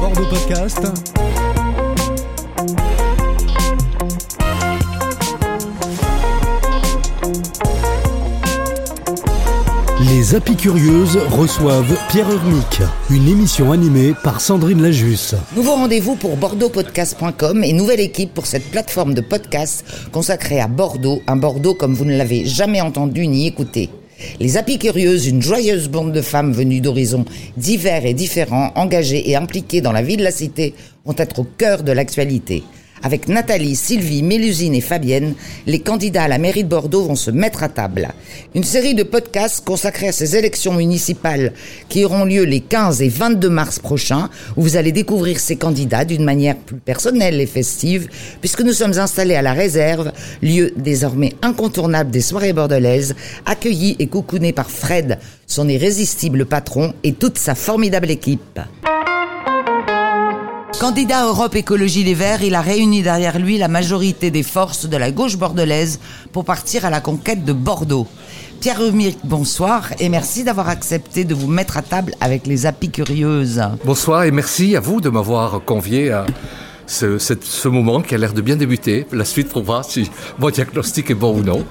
Bordeaux Podcast. Les Apicurieuses reçoivent Pierre Urmic, une émission animée par Sandrine Lajus. Nouveau rendez-vous pour bordeauxpodcast.com et nouvelle équipe pour cette plateforme de podcast consacrée à Bordeaux, un Bordeaux comme vous ne l'avez jamais entendu ni écouté. Les Apicurieuses, une joyeuse bande de femmes venues d'horizons divers et différents, engagées et impliquées dans la vie de la cité, vont être au cœur de l'actualité. Avec Nathalie, Sylvie, Mélusine et Fabienne, les candidats à la mairie de Bordeaux vont se mettre à table. Une série de podcasts consacrés à ces élections municipales qui auront lieu les 15 et 22 mars prochains, où vous allez découvrir ces candidats d'une manière plus personnelle et festive, puisque nous sommes installés à la réserve, lieu désormais incontournable des soirées bordelaises, accueillis et coucounés par Fred, son irrésistible patron, et toute sa formidable équipe. Candidat Europe Écologie Les Verts, il a réuni derrière lui la majorité des forces de la gauche bordelaise pour partir à la conquête de Bordeaux. Pierre Humiric, bonsoir et merci d'avoir accepté de vous mettre à table avec les apicurieuses. Bonsoir et merci à vous de m'avoir convié à ce, ce, ce, moment qui a l'air de bien débuter. La suite voir si mon diagnostic est bon ou non.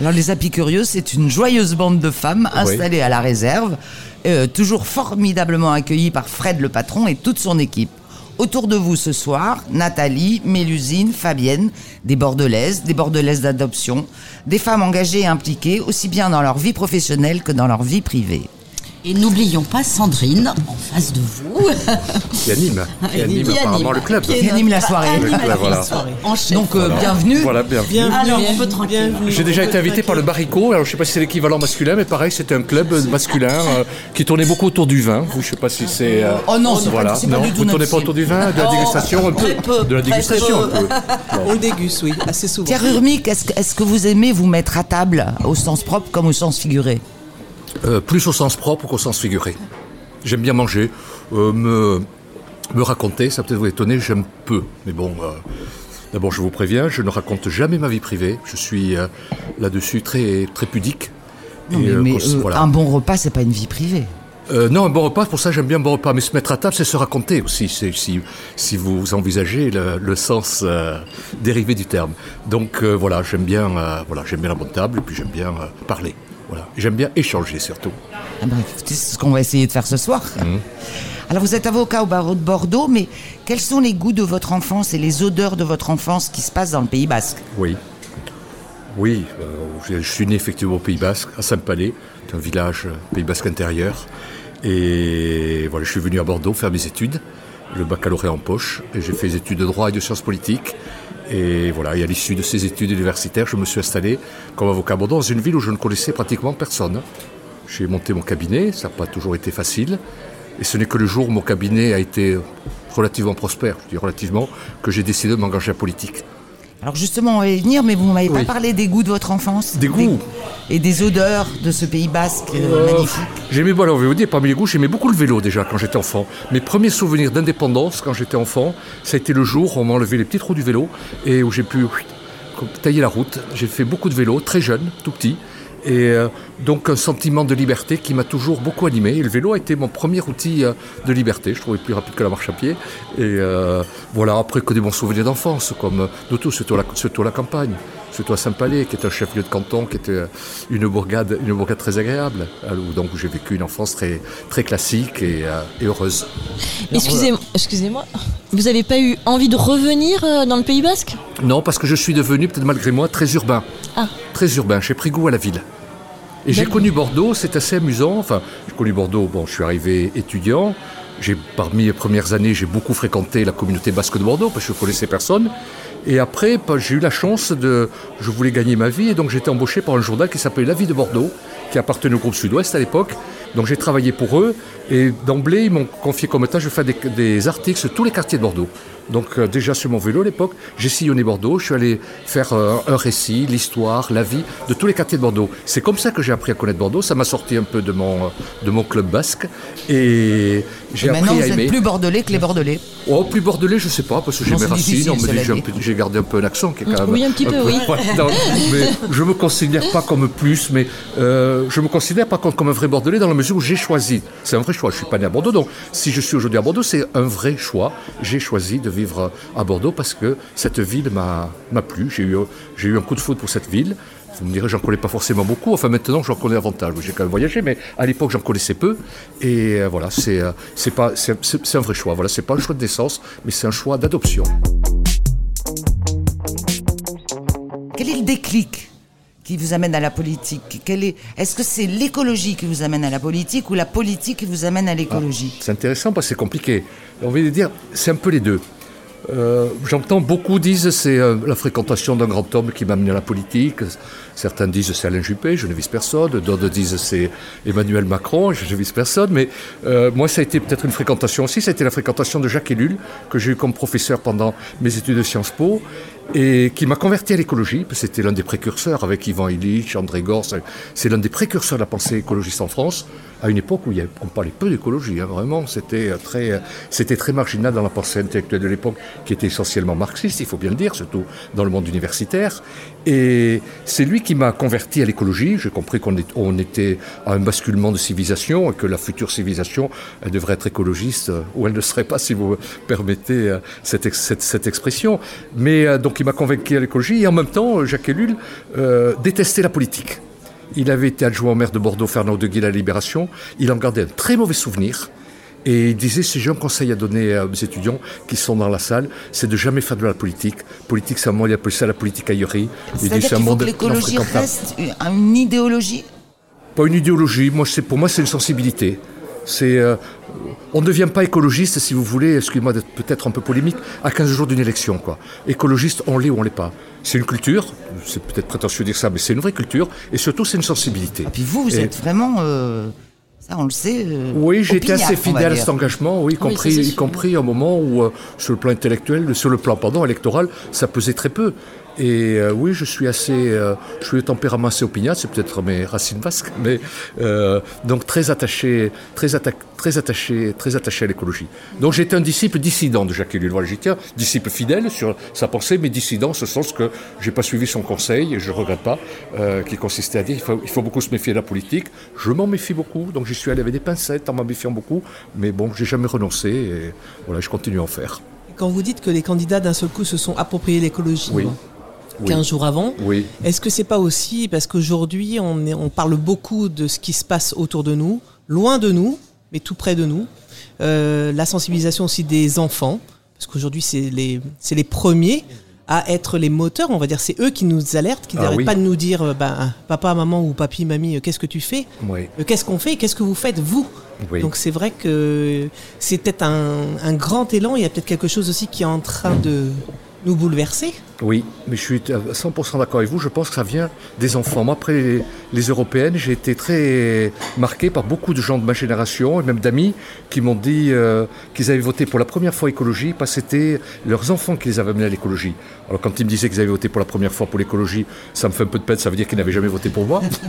Alors les apicurieuses, c'est une joyeuse bande de femmes installées oui. à la réserve, euh, toujours formidablement accueillies par Fred le patron et toute son équipe. Autour de vous ce soir, Nathalie, Mélusine, Fabienne, des Bordelaises, des Bordelaises d'adoption, des femmes engagées et impliquées aussi bien dans leur vie professionnelle que dans leur vie privée. Et n'oublions pas Sandrine en face de vous. Qui anime, qui anime qui apparemment anime, le club. Qui anime, qui la soirée. Anime la voilà. soirée. Donc euh, voilà. bienvenue. Voilà, bienvenue. bienvenue. Alors, on peut tranquille. J'ai déjà été invité par le Baricot. Alors je sais pas si c'est l'équivalent masculin, mais pareil, c'était un club masculin euh, qui tournait beaucoup autour du vin. Vous, je sais pas si c'est. Euh, oh non, c'est voilà. pas, non, pas du tout Vous tournez pas autour du vin, de la dégustation oh, un peu. peu, de la dégustation un peu. On le déguste, oui, assez souvent. Pierre Urmic, est-ce que, est que vous aimez vous mettre à table au sens propre comme au sens figuré? Euh, Plus au sens propre qu'au sens figuré. J'aime bien manger, euh, me, me raconter, ça peut vous étonner, j'aime peu. Mais bon, euh, d'abord je vous préviens, je ne raconte jamais ma vie privée. Je suis là-dessus très, très pudique. Non, mais, mais voilà. un bon repas, c'est pas une vie privée. Euh, non, un bon repas, pour ça j'aime bien un bon repas. Mais se mettre à table, c'est se raconter aussi, si, si vous envisagez le, le sens euh, dérivé du terme. Donc euh, voilà, j'aime bien, voilà, j'aime bien la bonne table et puis j'aime bien parler. Voilà. J'aime bien échanger surtout. Ah ben, c'est ce qu'on va essayer de faire ce soir. Mmh. Alors vous êtes avocat au barreau de Bordeaux, mais quels sont les goûts de votre enfance et les odeurs de votre enfance qui se passent dans le Pays Basque? Oui. Oui, euh, je, je, suis né effectivement au Pays Basque, à Saint-Palais, un village euh, Pays Basque intérieur. Et voilà, je suis venu à Bordeaux faire mes études, le baccalauréat en poche, et j'ai fait des études de droit et de sciences politiques. Et voilà, et à l'issue de ces études universitaires, je me suis installé comme avocat à dans une ville où je ne connaissais pratiquement personne. J'ai monté mon cabinet, ça n'a pas toujours été facile. Et ce n'est que le jour où mon cabinet a été relativement prospère, je dis relativement, que j'ai décidé de m'engager en politique. Alors justement, on va y venir, mais vous ne m'avez oui. pas parlé des goûts de votre enfance Des goûts des... Et des odeurs de ce Pays basque euh, magnifique J'aimais, bon, alors, vous dire, parmi les goûts, j'aimais beaucoup le vélo déjà quand j'étais enfant. Mes premiers souvenirs d'indépendance quand j'étais enfant, ça a été le jour où on m'a enlevé les petites roues du vélo et où j'ai pu tailler la route. J'ai fait beaucoup de vélo, très jeune, tout petit. Et euh, donc un sentiment de liberté qui m'a toujours beaucoup animé. Et le vélo a été mon premier outil euh, de liberté. Je trouvais plus rapide que la marche à pied. Et euh, voilà, après que des bons souvenirs d'enfance, comme de tout, surtout à la, surtout la campagne, surtout à Saint-Palais, qui est un chef-lieu de canton, qui était une bourgade, une bourgade très agréable. Donc j'ai vécu une enfance très, très classique et, et heureuse. Excusez-moi, excusez-moi. Vous n'avez pas eu envie de revenir dans le Pays Basque? Non, parce que je suis devenu, peut-être malgré moi, très urbain. Ah. Très urbain. J'ai pris goût à la ville. Et j'ai connu Bordeaux, c'est assez amusant. Enfin, j'ai connu Bordeaux, bon, je suis arrivé étudiant. J'ai, parmi les premières années, j'ai beaucoup fréquenté la communauté basque de Bordeaux parce que je connaissais personne. Et après, j'ai eu la chance de. Je voulais gagner ma vie et donc j'ai été embauché par un journal qui s'appelait La Vie de Bordeaux, qui appartenait au groupe Sud-Ouest à l'époque. Donc j'ai travaillé pour eux et d'emblée, ils m'ont confié comme tâche de faire des, des, articles sur tous les quartiers de Bordeaux. Donc euh, déjà sur mon vélo à l'époque, j'ai sillonné Bordeaux, je suis allé faire euh, un récit, l'histoire, la vie de tous les quartiers de Bordeaux. C'est comme ça que j'ai appris à connaître Bordeaux, ça m'a sorti un peu de mon, euh, de mon club basque et j'ai Et maintenant, appris vous à aimer. êtes plus bordelais que les bordelais. Oh, plus bordelais, je sais pas, parce que j'ai mes racines, on me dit j'ai un peu- gardé un peu un accent qui est quand même... Oui, un petit peu, oui. Ouais, non, mais je me considère pas comme plus, mais euh, je me considère par contre comme un vrai bordelais dans la mesure où j'ai choisi. C'est un vrai choix, je suis pas né à Bordeaux, donc si je suis aujourd'hui à Bordeaux, c'est un vrai choix. J'ai choisi de vivre à Bordeaux parce que cette ville m'a plu, j'ai eu, eu un coup de foudre pour cette ville. Vous me direz, j'en connais pas forcément beaucoup. Enfin, maintenant, j'en connais davantage. J'ai quand même voyagé, mais à l'époque, j'en connaissais peu. Et euh, voilà, c'est euh, pas, c'est un vrai choix. Voilà, c'est pas un choix de naissance, mais c'est un choix d'adoption. Quel est le déclic qui vous amène à la politique? Quel est Est-ce que c'est l'écologie qui vous amène à la politique ou la politique qui vous amène à l'écologie? C'est intéressant parce que c'est compliqué. On va dire, c'est un peu les deux. Euh, J'entends beaucoup disent c'est euh, la fréquentation d'un grand homme qui m'a amené à la politique. Certains disent c'est Alain Juppé, je ne vise personne. D'autres disent c'est Emmanuel Macron, je ne vise personne. Mais euh, moi, ça a été peut-être une fréquentation aussi. Ça a été la fréquentation de Jacques Ellul, que j'ai eu comme professeur pendant mes études de Sciences Po, et qui m'a converti à l'écologie. C'était l'un des précurseurs avec Ivan Illich, André Gors. C'est l'un des précurseurs de la pensée écologiste en France, à une époque où il y on parlait peu d'écologie. hein, vraiment, c'était euh, très, euh, c'était très marginal dans la pensée intellectuelle de l'époque, qui était essentiellement marxiste, il faut bien le dire, surtout dans le monde universitaire. Et c'est lui qui m'a converti à l'écologie. J'ai compris qu'on on était à un basculement de civilisation et que la future civilisation, elle devrait être écologiste, euh, ou elle ne serait pas, si vous me permettez cette, cette- cette expression. Mais donc il m'a convaincu à l'écologie et en même temps, Jacques Ellul euh, détestait la politique. Il avait été adjoint au maire de Bordeaux, Fernand de Guy, à la Libération. Il en gardait un très mauvais souvenir. Et il disait, si j'ai un conseil à donner à mes étudiants qui sont dans la salle, c'est de jamais faire de la politique. Politique, c'est un monde, il appelle ça la politique aillerie. Il dit, c'est un monde l'écologie reste une, idéologie? Pas une idéologie, moi, c'est, pour moi, c'est une sensibilité. C'est, euh, on ne devient pas écologiste, si vous voulez, excusez-moi d'être peut-être un peu polémique, à 15 jours d'une élection. Quoi. Écologiste, on l'est ou on l'est pas. C'est une culture, c'est peut-être prétentieux de dire ça, mais c'est une vraie culture, et surtout, c'est une sensibilité. Et puis vous, vous Et- êtes vraiment, euh, ça on le sait. euh, Oui, j'ai été opiniâtre, assez fidèle à cet engagement, oui, y Ah oui, compris, y compris au moment où, euh, sur le plan intellectuel, sur le plan pardon, électoral, ça pesait très peu. Et euh, oui, je suis assez, euh, je suis tempérament assez opiniâtre, c'est peut-être mes racines basques, mais euh, donc très attaché, très, atta- très attaché, très attaché à l'écologie. Donc j'étais un disciple dissident de Jacques Ellul. Tiens, disciple fidèle sur sa pensée, mais dissident, en ce sens que j'ai pas suivi son conseil, et je regrette pas, euh, qui consistait à dire il faut, il faut beaucoup se méfier de la politique. Je m'en méfie beaucoup, donc j'y suis allé avec des pincettes en m'en méfiant beaucoup, mais bon, j'ai jamais renoncé, et voilà, je continue à en faire. Quand vous dites que les candidats d'un seul coup se sont appropriés l'écologie Oui. Oui. 15 jours avant, Oui. est-ce que c'est pas aussi parce qu'aujourd'hui on, est- on parle beaucoup de ce qui se passe autour de nous, loin de nous, mais tout près de nous, Euh, la sensibilisation aussi des enfants, parce qu'aujourd'hui c'est les, c'est les premiers à être les moteurs, on va dire, c'est eux qui nous alertent, qui Ah n'arrêtent oui. pas de nous dire, euh, ben, papa, maman ou papi, mamie, euh, qu'est-ce que tu fais? Oui. Euh, Qu'est-ce qu'on fait? Qu'est-ce que vous faites, vous? Oui. Donc c'est vrai que c'est peut-être un, un grand élan, il y a peut-être quelque chose aussi qui est en train de nous bouleverser. Oui, mais je suis à 100% d'accord avec vous. Je pense que ça vient des enfants. Moi, après les, les européennes, j'ai été très marqué par beaucoup de gens de ma génération et même d'amis qui m'ont dit euh, qu'ils avaient voté pour la première fois écologie parce que c'était leurs enfants qui les avaient amenés à l'écologie. Alors quand ils me disaient qu'ils avaient voté pour la première fois pour l'écologie, ça me fait un peu de peine. Ça veut dire qu'ils n'avaient jamais voté pour moi.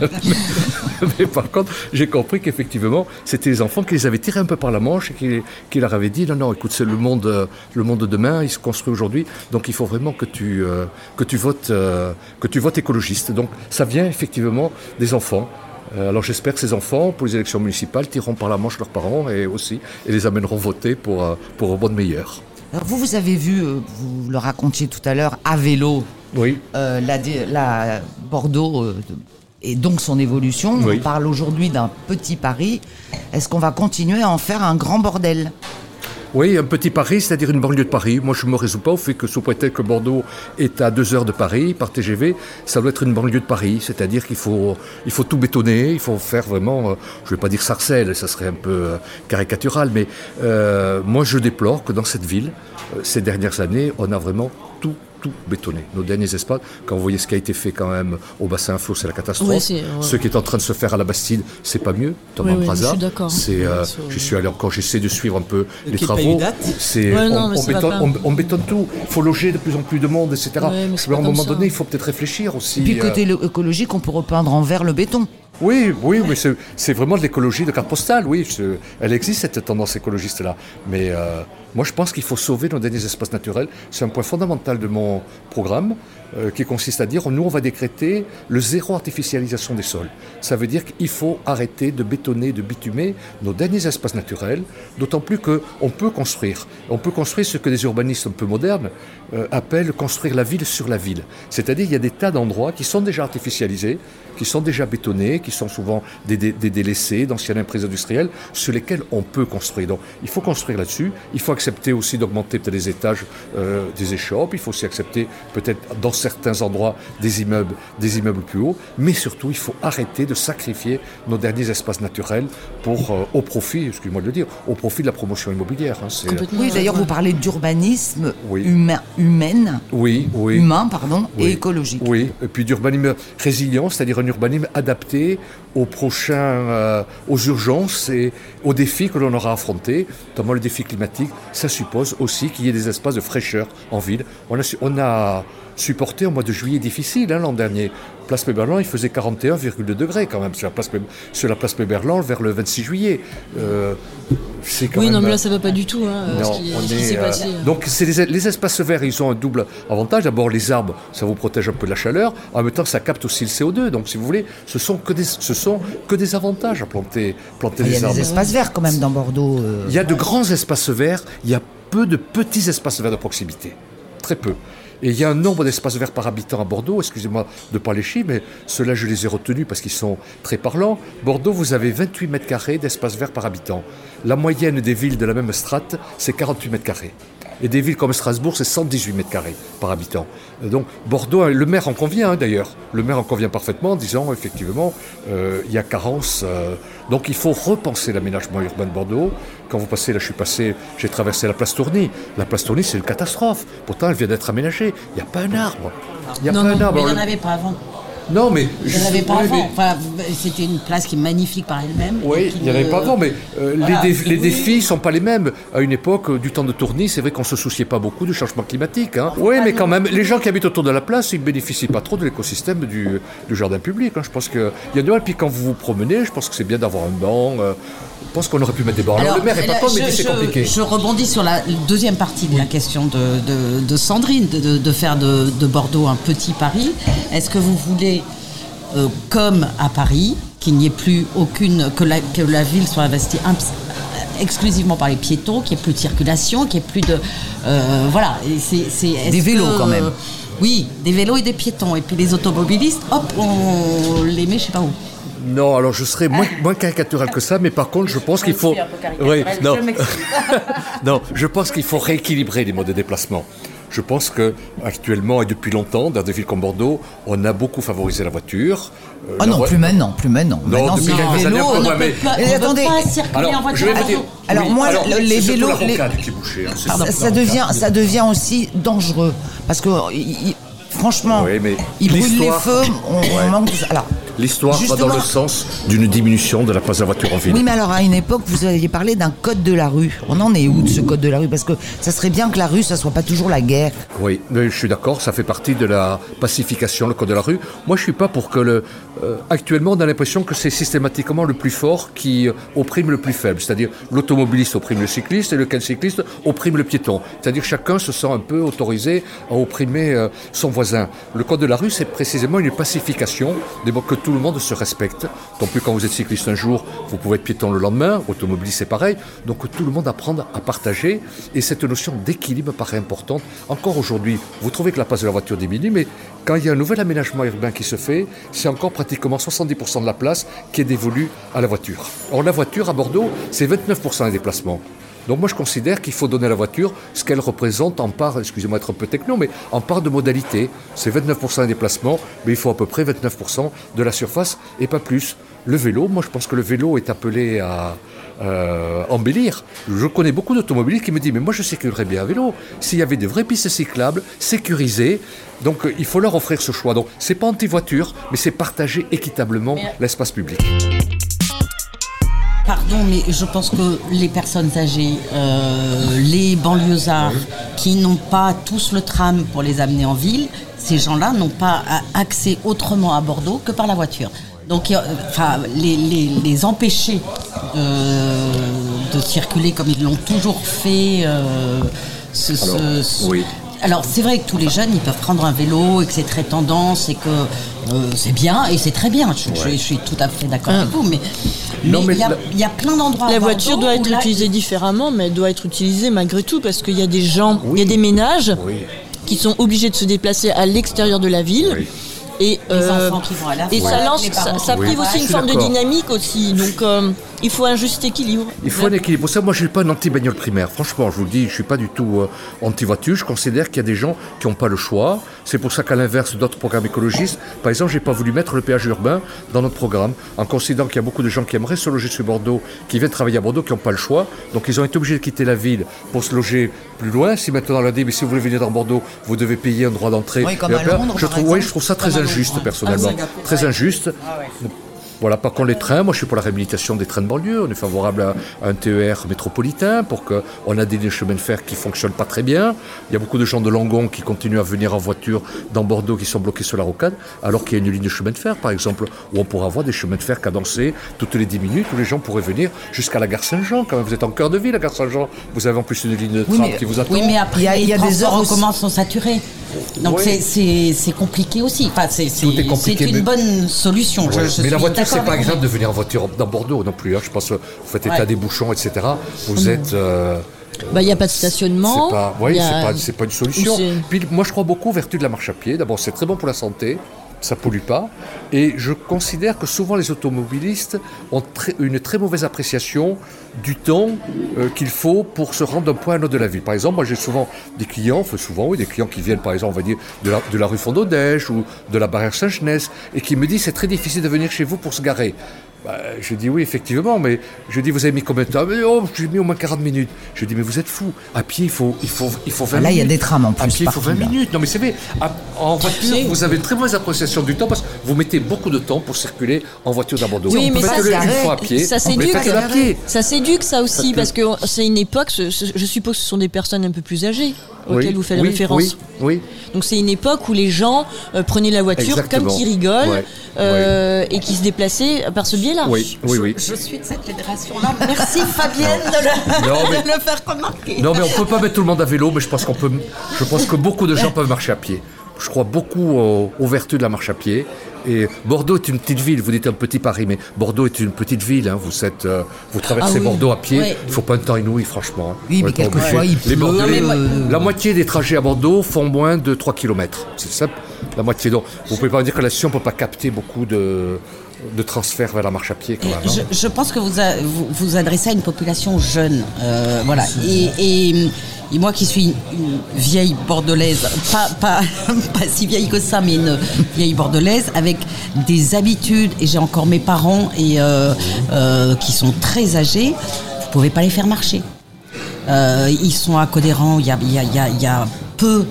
mais par contre, j'ai compris qu'effectivement, c'était les enfants qui les avaient tirés un peu par la manche et qui, qui leur avaient dit non, non, écoute, c'est le monde, euh, le monde de demain, il se construit aujourd'hui, donc il faut vraiment que tu, euh, que tu votes, euh, que tu votes écologiste. Donc ça vient effectivement des enfants. Euh, alors j'espère que ces enfants, pour les élections municipales, tireront par la manche leurs parents et aussi et les amèneront voter pour, pour un monde meilleur. Alors vous, vous avez vu, vous le racontiez tout à l'heure, à vélo, Oui, euh, la, Bordeaux euh, et donc son évolution. Oui. On parle aujourd'hui d'un petit Paris. Est-ce qu'on va continuer à en faire un grand bordel? Oui, un petit Paris, c'est-à-dire une banlieue de Paris. Moi, je ne me résous pas au fait que, sous prétexte que Bordeaux est à deux heures de Paris par TGV, ça doit être une banlieue de Paris. C'est-à-dire qu'il faut, il faut tout bétonner, il faut faire vraiment, euh, je ne vais pas dire sarcelle, ça serait un peu euh, caricatural, mais euh, moi, je déplore que dans cette ville, ces dernières années, on a vraiment tout tout bétonné. Nos derniers espaces, quand vous voyez ce qui a été fait quand même au bassin flot, c'est la catastrophe. Ouais. Ce qui est en train de se faire à la Bastide, c'est pas mieux. Thomas Oui, oui, Brazza, je suis d'accord. c'est, euh, je suis allé encore, j'essaie de suivre un peu les Qui est pas travaux. C'est, Ouais, on, on bétonne, pas. on- on bétonne tout. Il faut loger de plus en plus de monde, etc. Ouais, mais à un moment ça. donné, il faut peut-être réfléchir aussi. Et puis euh, côté le- écologique, on peut repeindre en vert le béton. Oui, oui, mais c'est, vraiment de l'écologie de carte postale, oui. elle existe cette tendance écologiste-là. Mais euh, moi, je pense qu'il faut sauver nos derniers espaces naturels. C'est un point fondamental de mon programme euh, qui consiste à dire nous, on va décréter le zéro artificialisation des sols. Ça veut dire qu'il faut arrêter de bétonner, de bitumer nos derniers espaces naturels, d'autant plus qu'on peut construire. On peut construire ce que des urbanistes un peu modernes euh, appellent construire la ville sur la ville. C'est-à-dire il y a des tas d'endroits qui sont déjà artificialisés, qui sont déjà bétonnés, qui sont souvent des, des- des délaissés d'anciennes emprises industrielles, sur lesquels on peut construire. Donc il faut construire là-dessus. Il faut accepter aussi d'augmenter peut-être les étages euh, des échoppes. Il faut aussi accepter peut-être dans certains endroits des immeubles, des immeubles plus hauts. Mais surtout, il faut arrêter de sacrifier nos derniers espaces naturels pour, euh, au profit, excusez-moi de le dire, au profit de la promotion immobilière. hein. C'est- Complètement, Oui, d'ailleurs, vous parlez d'urbanisme Oui. humain, humaine, Oui, oui. humain, pardon, et écologique. Oui, et puis d'urbanisme résilient, c'est-à-dire un urbanisme adapté aux prochains, euh, aux urgences et aux défis que l'on aura affrontés, notamment le défi climatique. Ça suppose aussi qu'il y ait des espaces de fraîcheur en ville. On a, su- on a supporté un mois de juillet difficile hein, l'an dernier. Place Péberlan, il faisait 41,2 degrés quand même sur la place, Pé- sur la place Péberlan vers le 26 juillet. Euh, c'est quand Oui, même, non, mais là, ça va pas du tout. Hein, euh, non, ce qui, on ce qui est, s'est euh, passé. donc c'est les, les espaces verts, ils ont un double avantage. D'abord, les arbres, ça vous protège un peu de la chaleur. En même temps, ça capte aussi le CO2. Donc, si vous voulez, ce sont que des, ce sont que des avantages à planter, planter Ah, Il y a arbres. des espaces verts quand même dans Bordeaux. euh. Il y a de grands espaces verts, il y a peu de petits espaces verts de proximité. Très peu. Et il y a un nombre d'espaces verts par habitant à Bordeaux, excusez-moi de ne pas mais ceux-là je les ai retenus parce qu'ils sont très parlants. Bordeaux, vous avez 28 mètres carrés d'espaces verts par habitant. La moyenne des villes de la même strate, c'est 48 mètres carrés. Et des villes comme Strasbourg, c'est 118 mètres carrés par habitant. Euh, Donc Bordeaux, le maire en convient hein, d'ailleurs. Le maire en convient parfaitement en disant effectivement, euh, il y a carence. euh, donc il faut repenser l'aménagement urbain de Bordeaux. Quand vous passez, là je suis passé, j'ai traversé la place Tourny. La place Tourny, c'est une catastrophe. Pourtant, elle vient d'être aménagée. Il n'y a pas un arbre. Il n'y a Non, pas non, un arbre. mais il n'y en avait pas avant. Non, mais... Il n'y en avait pas Oui, avant. mais- Enfin, c'était une place qui est magnifique par elle-même. Oui, il n'y en avait pas avant, mais euh, Voilà. les, défis ne sont pas les mêmes. À une époque, euh, du temps de Tourny, c'est vrai qu'on ne se souciait pas beaucoup du changement climatique. hein. Oui, mais quand même, les gens qui habitent autour de la place, ils ne bénéficient pas trop de l'écosystème du, du jardin public. hein. Je pense qu'il y a deux. Et puis quand vous vous promenez, je pense que c'est bien d'avoir un banc. euh, je pense qu'on aurait pu mettre des bancs. Alors, le maire est là, pas mais c'est compliqué. Je rebondis sur la deuxième partie de la question de, de- de Sandrine, de, de- de faire de, de Bordeaux un petit Paris. Est-ce que vous voulez, euh, comme à Paris, qu'il n'y ait plus aucune, que la, que la ville soit investie imps- exclusivement par les piétons, qu'il n'y ait plus de circulation, qu'il n'y ait plus de... euh, voilà. Et c'est- c'est- est-ce Des vélos, que- quand même. Oui, des vélos et des piétons. Et puis les automobilistes, hop, on les met je sais pas où. Non, alors je serais moins, moins caricatural que ça, mais par contre, je pense qu'il faut. Oui, non. non, je pense qu'il faut rééquilibrer les modes de déplacement. Je pense que actuellement et depuis longtemps, dans des villes comme Bordeaux, on a beaucoup favorisé la voiture. Euh, Ah la non, plus maintenant, plus maintenant. Non, maintenant, depuis c'est quelques années on ouais, ne mais- peut attendez, pas circuler en Alors, voiture. je vais vous dire. Alors, oui, moi, alors, les vélos- les- qui bouchée, hein, ça, la devient, ça devient aussi dangereux. Parce que, franchement, Oui, mais ils brûlent les feux, on, on manque de ça. Alors, L'histoire va dans le sens d'une diminution de la place de la voiture en ville. oui, mais alors à une époque, vous aviez parlé d'un code de la rue. On en est où de ce code de la rue? Parce que ça serait bien que la rue, ça soit pas toujours la guerre. Oui, mais je suis d'accord, ça fait partie de la pacification, le code de la rue. Moi, je suis pas pour que le. euh, actuellement, on a l'impression que c'est systématiquement le plus fort qui euh, opprime le plus faible. C'est-à-dire l'automobiliste opprime le cycliste et le cycliste opprime le piéton. C'est-à-dire chacun se sent un peu autorisé à opprimer euh, son voisin. Le code de la rue, c'est précisément une pacification, d'abord que tout le monde se respecte. Donc plus quand vous êtes cycliste un jour, vous pouvez être piéton le lendemain, automobiliste c'est pareil. Donc tout le monde apprendre à partager. Et cette notion d'équilibre paraît importante. Encore aujourd'hui, vous trouvez que la place de la voiture diminue, mais quand il y a un nouvel aménagement urbain qui se fait, c'est encore pratiquement 70% de la place qui est dévolue à la voiture. Or la voiture à Bordeaux, c'est 29% des déplacements. Donc moi je considère qu'il faut donner à la voiture ce qu'elle représente en part, excusez-moi d'être un peu techno, mais en part de modalité. C'est 29% des déplacements, mais il faut à peu près 29% de la surface et pas plus. Le vélo, moi je pense que le vélo est appelé à, euh, embellir. Je connais beaucoup d'automobilistes qui me disent, mais moi je sécuriserais bien à vélo s'il y avait de vraies pistes cyclables, sécurisées. Donc euh, il faut leur offrir ce choix. Donc c'est pas anti-voiture, mais c'est partager équitablement l'espace public. Pardon, mais je pense que les personnes âgées, euh, les banlieusards qui n'ont pas tous le tram pour les amener en ville, ces gens-là n'ont pas accès autrement à Bordeaux que par la voiture. Donc, enfin, les, les- les empêcher de, de circuler comme ils l'ont toujours fait. euh, ce- ce- Alors, ce- oui. alors c'est vrai que tous les jeunes ils peuvent prendre un vélo et que c'est très tendance et que euh, c'est bien et c'est très bien. Je, je- je suis tout à fait d'accord avec vous, mais mais Non, mais il y, a- la- il y a plein d'endroits. à La Bordeaux voiture doit être là, utilisée différemment, mais elle doit être utilisée malgré tout parce qu'il y a des gens, il y a des ménages Oui. qui sont obligés de se déplacer à l'extérieur de la ville. Oui. Et, Les euh, enfants qui vont à la et ça lance, ça, prive aussi une forme de dynamique aussi. Donc euh, il faut un juste équilibre. Il faut un équilibre. Pour ça, moi, je ne suis pas un anti-bagnole primaire. Franchement, je vous le dis, je ne suis pas du tout euh, anti-voiture. Je considère qu'il y a des gens qui n'ont pas le choix. C'est pour ça qu'à l'inverse d'autres programmes écologistes, par exemple, je n'ai pas voulu mettre le péage urbain dans notre programme, en considérant qu'il y a beaucoup de gens qui aimeraient se loger sur Bordeaux, qui viennent travailler à Bordeaux, qui n'ont pas le choix. Donc, ils ont été obligés de quitter la ville pour se loger plus loin. Si maintenant on leur dit, mais si vous voulez venir dans Bordeaux, vous devez payer un droit d'entrée. Oui, comme Et à là, Londres, je par trouve, oui, exemple. je trouve ça très injuste, Londres. personnellement. Très ouais. Voilà, par contre, les trains, moi je suis pour la réhabilitation des trains de banlieue. On est favorable à, un TER métropolitain pour qu'on a des lignes de chemin de fer qui fonctionnent pas très bien. Il y a beaucoup de gens de Langon qui continuent à venir en voiture dans Bordeaux qui sont bloqués sur la rocade, alors qu'il y a une ligne de chemin de fer, par exemple, où on pourra avoir des chemins de fer cadencés toutes les 10 minutes, où les gens pourraient venir jusqu'à la gare Saint-Jean. Quand même, vous êtes en cœur de ville, la gare Saint-Jean. Vous avez en plus une ligne de Oui, mais- qui vous attend. Oui, mais après, Il y a- les il y a des heures aussi. commun sont saturés. Donc Oui. c'est- compliqué aussi. Enfin, c'est c'est- Tout est compliqué, c'est une mais- bonne solution. Je- Ouais. je mais la voiture, c'est pas agréable de venir en voiture dans Bordeaux non plus. hein. Je pense que vous faites état Ouais. des bouchons, etc. Vous êtes. euh, Bah, il n'y a pas de stationnement. C'est pas, y a- c'est pas, une solution. Puis moi, je crois beaucoup aux vertus de la marche à pied. D'abord, c'est très bon pour la santé, ça pollue pas. Et je considère que souvent les automobilistes ont une très mauvaise appréciation du temps euh, qu'il faut pour se rendre d'un point à un autre de la ville. Par exemple, moi, j'ai souvent des clients, enfin souvent, oui, des clients qui viennent, par exemple, on va dire, de la, de la rue Fondodège ou de la barrière Saint-Genès, et qui me disent c'est très difficile de venir chez vous pour se garer. Bah, je dis oui, effectivement, mais je dis vous avez mis combien de temps? Oh, J'ai mis au moins 40 minutes. Je dis mais vous êtes fou. À pied, il faut, il faut, il faut 20 Ah, là, il y a minutes. des trams en À plus pied, il faut 20 partout, là. minutes. Non, mais c'est vrai. À- En voiture, vous avez une très mauvaise appréciation du temps parce que vous mettez beaucoup de temps pour circuler en voiture dans Bordeaux. Oui, mais ça, faites-le c'est une vrai. fois à pied. Ça s'éduque. à. Ça s'éduque ça aussi Parce parce que c'est une époque. Je suppose que ce sont des personnes un peu plus âgées auxquelles Oui, vous faites oui, référence. Oui, oui. Donc c'est une époque où les gens euh, prenaient la voiture Exactement. comme qui rigolent Ouais, euh, et qui se déplaçaient par ce Oui, oui, oui. Je suis de cette fédération-là. Merci Fabienne de le, Non, mais- de le faire remarquer. Non, mais on peut pas mettre tout le monde à vélo, mais je pense qu'on peut. Je pense que beaucoup de gens peuvent marcher à pied. Je crois beaucoup aux, aux vertus de la marche à pied. Et Bordeaux est une petite ville. Vous dites un petit Paris, mais Bordeaux est une petite ville. hein. Vous êtes, euh, vous traversez Ah oui. Bordeaux à pied. Ouais. Il faut pas un temps inouï, franchement. hein. Oui, mais quelquefois, il Les pleut. Bordelais, Non, mais moi- la moitié des trajets à Bordeaux font moins de 3 km. C'est ça, la moitié. Donc, vous pouvez pas me dire que là-dessus, on peut pas capter beaucoup de, de transferts vers la marche à pied, quand même. Je, je pense que vous, a- vous vous adressez à une population jeune, euh, voilà. Et, et- et moi qui suis une vieille bordelaise, pas, pas, pas si vieille que ça, mais une vieille bordelaise avec des habitudes. Et j'ai encore mes parents et euh, euh, qui sont très âgés. Vous pouvez pas les faire marcher. Ils sont à Codéran, il y a, y a- y a peu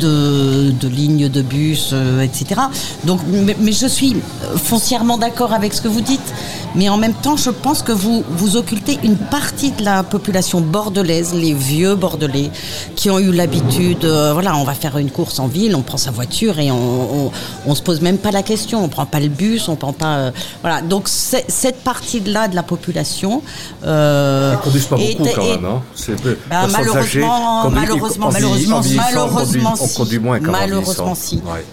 de, de lignes de bus, euh, etc. Donc, mais, mais je suis foncièrement d'accord avec ce que vous dites, mais en même temps, je pense que vous, vous occultez une partie de la population bordelaise, les vieux bordelais, qui ont eu l'habitude, euh, voilà, on va faire une course en ville, on prend sa voiture et on, on, on se pose même pas la question, on prend pas le bus, on prend pas, euh, voilà. Donc cette partie-là de la population, euh, Ils conduisent pas beaucoup quand même. Hein. C'est bah, malheureusement, malheureusement, en vieilli- malheureusement, on conduit- on si. conduit moins qu'en Malheureusement, si. Ouais.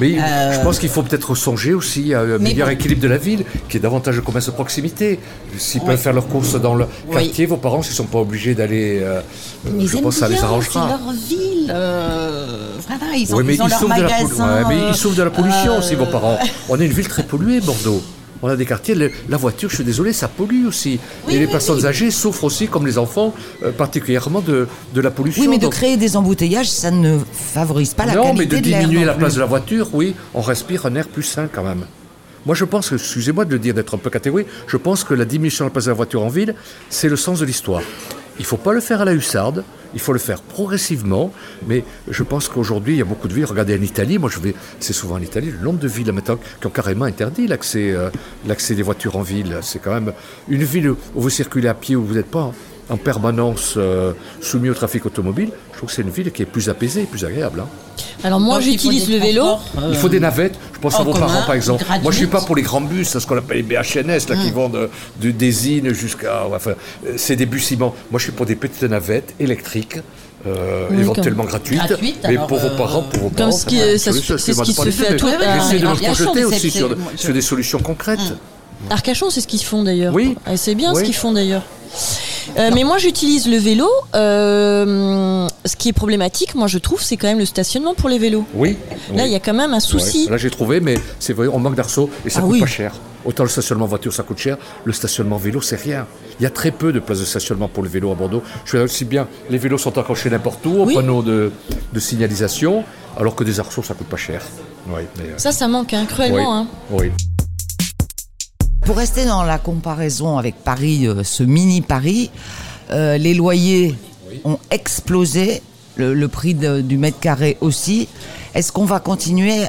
Mais Euh, je pense qu'il faut peut-être songer aussi à un meilleur bon. équilibre de la ville, qui est davantage de commerce de proximité. S'ils Oui. peuvent faire leurs courses dans le Oui. quartier, vos parents, s'ils ne sont pas obligés d'aller. euh, Mais je pense que ça les arrangera. C'est leur ville. euh, voilà, ils ont, Oui, mais ils ont leur magasin. ouais, mais euh, ils souffrent de la pollution euh, aussi, vos parents. On est une ville très polluée, Bordeaux. On a des quartiers, le- la voiture, je suis désolé, ça pollue aussi. Oui, Et les oui, personnes oui. âgées souffrent aussi, comme les enfants, euh, particulièrement de, de la pollution. Oui, mais de Donc- créer des embouteillages, ça ne favorise pas la non, qualité mais de de diminuer non la place de la voiture, oui, on respire un air plus sain quand même. Moi, je pense, que, excusez-moi de le dire, d'être un peu catégorique, je pense que la diminution de la place de la voiture en ville, c'est le sens de l'histoire. Il ne faut pas le faire à la hussarde, il faut le faire progressivement, mais je pense qu'aujourd'hui, il y a beaucoup de villes. Regardez en Italie, moi je vais, c'est souvent en Italie, le nombre de villes maintenant qui ont carrément interdit l'accès, euh, l'accès des voitures en ville. C'est quand même une ville où vous circulez à pied, où vous n'êtes pas en permanence euh, soumis au trafic automobile. Je trouve que c'est une ville qui est plus apaisée, plus agréable. hein. Alors moi j'utilise le vélo. euh, Il faut des navettes. Je pense à vos commun, parents, par exemple. Moi, je suis pas pour les grands bus, c'est ce qu'on appelle les BHNS, là, qui vont de, de Désine jusqu'à. Enfin, euh, c'est des bus immenses. Moi, je suis pour des petites navettes électriques. euh, Oui, éventuellement gratuites, Gratuites, mais pour vos euh, parents, pour vos Comme parents. ce qui- enfin, ça c'est ce qui se fait à tout- J'essaie de me Arcachon, projeter aussi c'est- sur, c'est- sur des solutions concrètes. Arcachon, c'est ce qu'ils font d'ailleurs. Oui. Et c'est bien Oui. ce qu'ils font d'ailleurs. Euh, mais moi j'utilise le vélo. euh, ce qui est problématique, moi je trouve, c'est quand même le stationnement pour les vélos. Oui. Là, oui. il y a quand même un souci. Ouais. Là, j'ai trouvé, mais c'est vrai, on manque d'arceaux et ça Ah coûte oui. pas cher. Autant le stationnement voiture, ça coûte cher, le stationnement vélo, c'est rien. Il y a très peu de places de stationnement pour le vélo à Bordeaux. Je fais aussi bien, les vélos sont accrochés n'importe où, au Oui. panneau de, de signalisation, alors que des arceaux, ça coûte pas cher. Oui, mais, euh, Ça, ça manque hein, cruellement. oui, hein. oui. Pour rester dans la comparaison avec Paris, euh, ce mini Paris, euh, les loyers ont explosé, le, prix du mètre carré aussi. Est-ce qu'on va continuer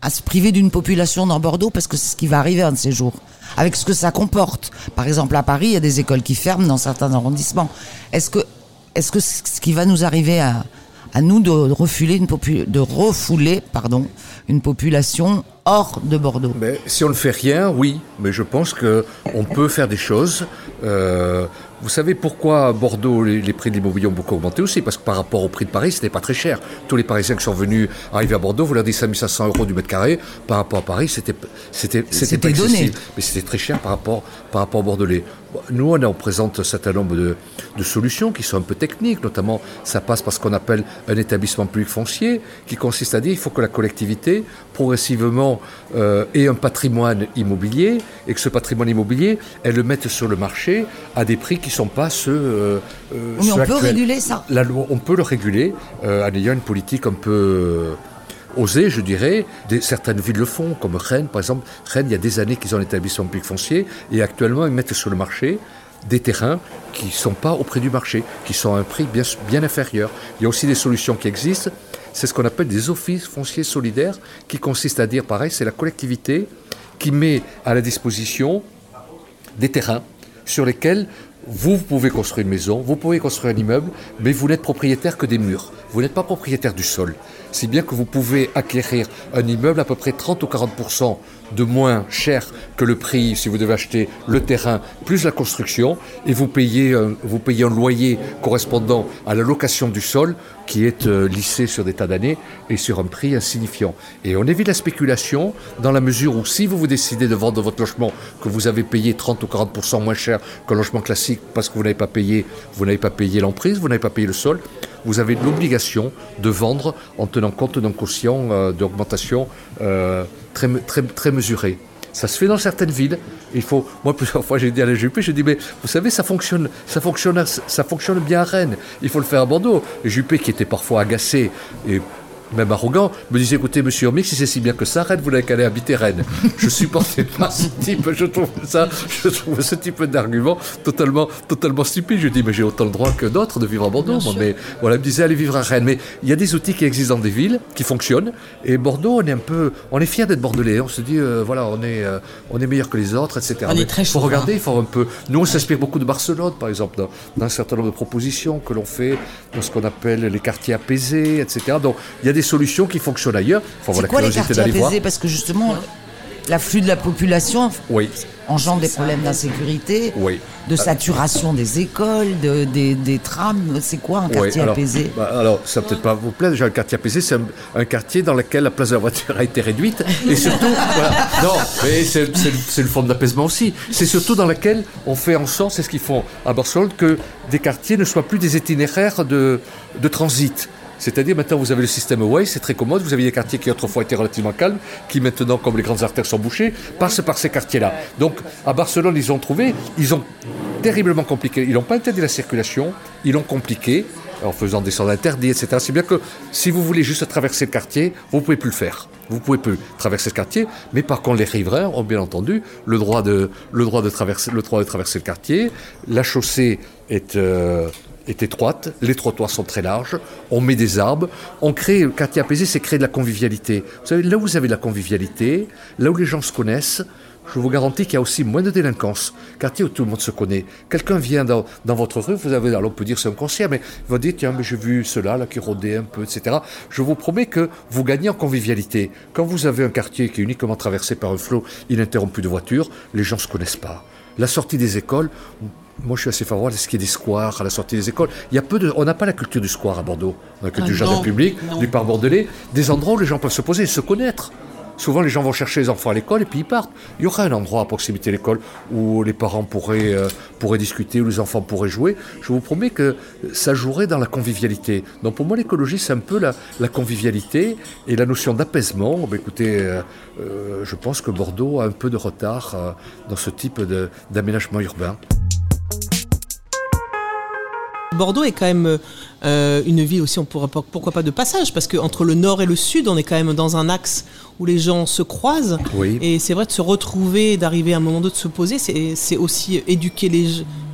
à se priver d'une population dans Bordeaux? Parce que c'est ce qui va arriver un de ces jours avec ce que ça comporte. Par exemple, à Paris, il y a des écoles qui ferment dans certains arrondissements. Est-ce que, est-ce que ce qui va nous arriver à, nous de refuler une de refouler, pardon, une population hors de Bordeaux Mais si on ne fait rien, oui, mais je pense que on peut faire des choses. Euh, vous savez pourquoi à Bordeaux les, les prix de l'immobilier ont beaucoup augmenté aussi? Parce que par rapport au prix de Paris, c'était pas très cher. Tous les Parisiens qui sont venus arriver à Bordeaux, vous leur dites 5500 euros du mètre carré. Par rapport à Paris, c'était c'était c'était pas donné. mais c'était très cher par rapport par rapport au Bordelais. Nous, on, présente un certain nombre de, de solutions qui sont un peu techniques, notamment ça passe par ce qu'on appelle un établissement public foncier, qui consiste à dire il faut que la collectivité progressivement euh, ait un patrimoine immobilier et que ce patrimoine immobilier, elle le mette sur le marché à des prix qui ne sont pas ceux. euh, euh, Mais on peut réguler ça La loi, on peut le réguler euh, en ayant une politique un peu osée, je dirais. Certaines villes le font, comme Rennes, par exemple. Rennes, il y a des années qu'ils ont un établissement public foncier et actuellement, ils mettent sur le marché des terrains qui ne sont pas au prix du marché, qui sont à un prix bien, bien inférieur. Il y a aussi des solutions qui existent. C'est ce qu'on appelle des offices fonciers solidaires, qui consistent à dire, pareil, c'est la collectivité qui met à la disposition des terrains sur lesquels vous pouvez construire une maison, vous pouvez construire un immeuble, mais vous n'êtes propriétaire que des murs. Vous n'êtes pas propriétaire du sol. Si bien que vous pouvez acquérir un immeuble à peu près 30 ou 40 de moins cher que le prix si vous devez acheter le terrain plus la construction et vous payez un, vous payez un loyer correspondant à la location du sol qui est euh, lissé sur des tas d'années et sur un prix insignifiant. Et on évite la spéculation dans la mesure où si vous vous décidez de vendre votre logement que vous avez payé 30 ou 40% moins cher qu'un logement classique parce que vous n'avez pas payé, vous n'avez pas payé l'emprise, vous n'avez pas payé le sol, vous avez l'obligation de vendre en tenant compte d'un quotient euh, d'augmentation euh, très, très, mesuré. Ça se fait dans certaines villes. Il faut, moi, plusieurs fois, j'ai dit à la Juppé, j'ai dit, mais vous savez, ça fonctionne, ça fonctionne, ça fonctionne bien à Rennes. Il faut le faire à Bordeaux. Juppé, qui était parfois agacé et même arrogant, me disait, écoutez, monsieur Hormic, si c'est si bien que ça, Rennes, vous n'avez qu'à aller habiter Rennes. Je supportais pas ce type, je trouve ça, je trouve ce type d'argument totalement, totalement stupide. Je dis, mais j'ai autant le droit que d'autres de vivre à Bordeaux. moi. Mais voilà, il me disait, allez vivre à Rennes. Mais il y a des outils qui existent dans des villes, qui fonctionnent. Et Bordeaux, on est un peu, on est fier d'être bordelais. On se dit, euh, voilà, on est, euh, on est meilleur que les autres, etc. On est Mais très faut chauvin. regarder, il faut un peu. Nous, on s'inspire beaucoup de Barcelone, par exemple, dans, dans un certain nombre de propositions que l'on fait dans ce qu'on appelle les quartiers apaisés, etc. Donc, il y a des solutions qui fonctionnent ailleurs. La quoi les quartiers voir. Parce que justement, l'afflux de la population Oui, engendre des problèmes d'insécurité, oui. de saturation des écoles, de, des, des trams. C'est quoi un Oui, quartier alors, apaisé bah, alors, ça peut-être pas vous plaire. Déjà, un quartier apaisé, c'est un, un quartier dans lequel la place de la voiture a été réduite. Et surtout, voilà, non, mais c'est une forme d'apaisement aussi. C'est surtout dans lequel on fait en sorte, c'est ce qu'ils font à Barcelone, que des quartiers ne soient plus des itinéraires de, de transit. C'est-à-dire maintenant vous avez le système Waze, c'est très commode, vous avez des quartiers qui autrefois étaient relativement calmes, qui maintenant, comme les grandes artères sont bouchées, passent par ces quartiers-là. Donc à Barcelone, ils ont trouvé, ils ont terriblement compliqué, ils n'ont pas interdit la circulation, ils l'ont compliqué, en faisant des sens interdits, etc. C'est bien que si vous voulez juste traverser le quartier, vous ne pouvez plus le faire. Vous pouvez plus traverser ce quartier, mais par contre les riverains ont bien entendu le droit de, le droit de, traverser, le droit de traverser le quartier. La chaussée est, euh, est étroite, les trottoirs sont très larges, on met des arbres, on crée, le quartier apaisé, c'est créer de la convivialité. Vous savez, là où vous avez de la convivialité, là où les gens se connaissent, je vous garantis qu'il y a aussi moins de délinquance. Quartier où tout le monde se connaît. Quelqu'un vient dans, dans votre rue, vous avez, alors on peut dire c'est un concierge, mais il va dire tiens, mais j'ai vu cela là qui rôdait un peu, etc. Je vous promets que vous gagnez en convivialité. Quand vous avez un quartier qui est uniquement traversé par un flot ininterrompu de voitures, les gens se connaissent pas. La sortie des écoles, moi je suis assez favorable à ce qu'il y ait des squares à la sortie des écoles. Il y a peu de, on n'a pas la culture du square à Bordeaux. On a la culture Ah du jardin non, public, non. du parc bordelais, des endroits où les gens peuvent se poser et se connaître. Souvent, les gens vont chercher les enfants à l'école et puis ils partent. Il y aura un endroit à proximité de l'école où les parents pourraient, euh, pourraient discuter, où les enfants pourraient jouer. Je vous promets que ça jouerait dans la convivialité. Donc pour moi, l'écologie, c'est un peu la, la convivialité et la notion d'apaisement. Ben, écoutez, euh, euh, je pense que Bordeaux a un peu de retard dans ce type d'aménagement urbain. Bordeaux est quand même euh, une ville aussi, on pourra pourquoi pas de passage, parce qu'entre le nord et le sud, on est quand même dans un axe où les gens se croisent. Oui. Et c'est vrai de se retrouver, d'arriver à un moment donné de se poser, c'est aussi éduquer les,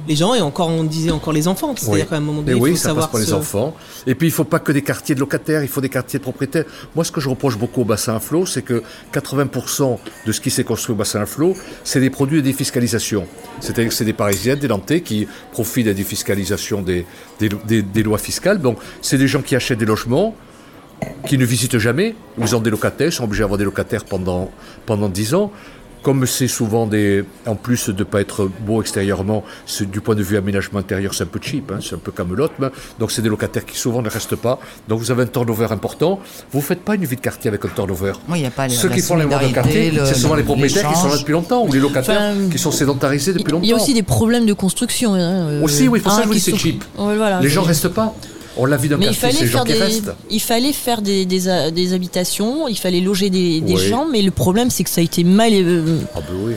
les gens et encore, on disait encore les enfants. C'est-à-dire qu'à un moment donné, il oui, faut ça savoir passe pour les enfants. Et puis, il ne faut pas que des quartiers de locataires, il faut des quartiers de propriétaires. Moi, ce que je reproche beaucoup au bassin à flot, c'est que 80% de ce qui s'est construit au bassin à flot, c'est des produits de défiscalisation. C'est-à-dire que c'est des Parisiens, des Nantais qui profitent de la défiscalisation des, des, des- des lois fiscales. Donc, c'est des gens qui achètent des logements, qui ne visitent jamais. Ils ont des locataires, ils sont obligés d'avoir des locataires pendant, pendant 10 ans. Comme c'est souvent des. En plus de ne pas être beau extérieurement, du point de vue aménagement intérieur, c'est un peu cheap, hein, c'est un peu camelote. mais- Donc c'est des locataires qui souvent ne restent pas. Donc vous avez un turnover important. Vous ne faites pas une vie de quartier avec un turnover. Oui, il y a pas les- Ceux la qui font les de quartier, le- c'est souvent les propriétaires qui sont là depuis longtemps, ou les locataires Enfin, qui sont sédentarisés depuis longtemps. Il y a aussi des problèmes de construction. hein, euh, Aussi, oui, pour ça, hein, oui, qui c'est cheap. Voilà, les gens restent pas. On l'a vu dans Mais il quartier, fallait les gens faire qui des, restent. il fallait faire des, des, a- des habitations, il fallait loger des, des Oui. gens, mais le problème c'est que ça a été mal, euh, Ah ben oui.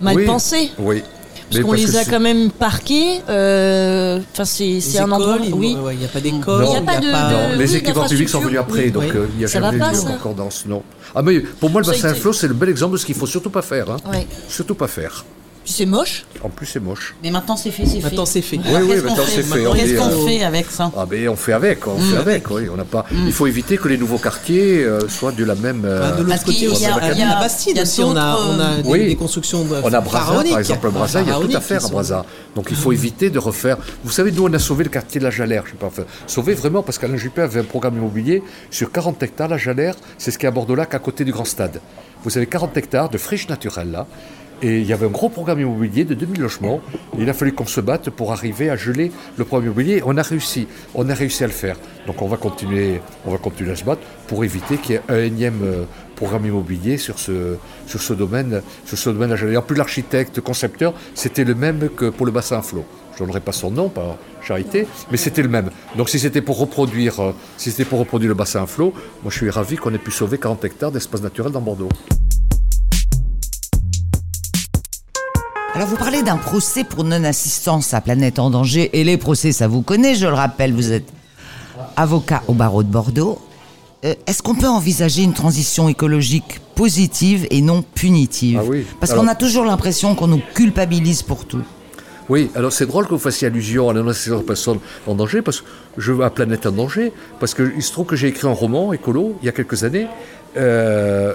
mal Oui. pensé. Oui. Parce qu'on les a quand même parqués. euh, Enfin, c'est les c'est un endroit. il Oui. n'y a pas d'école. Il y a pas de- Non, Euh, les oui, équipements publics sont venus après, donc Oui. euh, il n'y a Ça jamais eu de concordance, non. Ah mais pour moi, le bassin à flot, c'est le bel exemple de ce qu'il faut surtout pas faire. hein. Surtout pas faire. C'est moche. En plus, c'est moche. Mais maintenant c'est fait, c'est fait. Maintenant, c'est fait. Oui, oui, maintenant, c'est fait. Qu'est-ce est, qu'on euh, fait avec ça Ah ben on fait avec, on Mm. fait avec, oui. On n'a pas. Il faut éviter que les nouveaux quartiers euh, soient de la même. euh, Bah, de l'autre Parce qu'il côté y a- aussi, il y a- la Bastide il y a aussi, on a, on a des, Oui. des constructions de On a Brazza, par exemple, Brazza, il y a tout à faire à Brazza. Donc il faut éviter de refaire. Vous savez, nous, on a sauvé le quartier de la Jalère. Je sais pas, enfin, sauvé vraiment parce qu'Alain Juppé avait un programme immobilier sur 40 hectares. La Jalère, c'est ce qui est à Bordeaux-Lac, à côté du Grand Stade. Vous avez 40 hectares de friche naturelle là. Et il y avait un gros programme immobilier de 2000 logements. Il a fallu qu'on se batte pour arriver à geler le programme immobilier. On a réussi. On a réussi à le faire. Donc on va continuer, on va continuer à se battre pour éviter qu'il y ait un énième euh, programme immobilier sur ce, sur ce domaine, sur ce domaine. Et en plus, l'architecte concepteur, c'était le même que pour le bassin à flot. Je ne donnerai pas son nom par charité, mais c'était le même. Donc si c'était pour reproduire, euh, si c'était pour reproduire le bassin à flot, moi je suis ravi qu'on ait pu sauver 40 hectares d'espace naturel dans Bordeaux. Alors vous parlez d'un procès pour non-assistance à Planète en danger et les procès, ça vous connaît, je le rappelle, vous êtes avocat au barreau de Bordeaux. Euh, Est-ce qu'on peut envisager une transition écologique positive et non punitive Ah oui. Parce qu'on a toujours l'impression qu'on nous culpabilise pour tout. Oui, alors c'est drôle que vous fassiez allusion à la non-assistance aux personnes en danger, parce que je veux à Planète en danger, parce qu'il se trouve que j'ai écrit un roman écolo il y a quelques années, euh,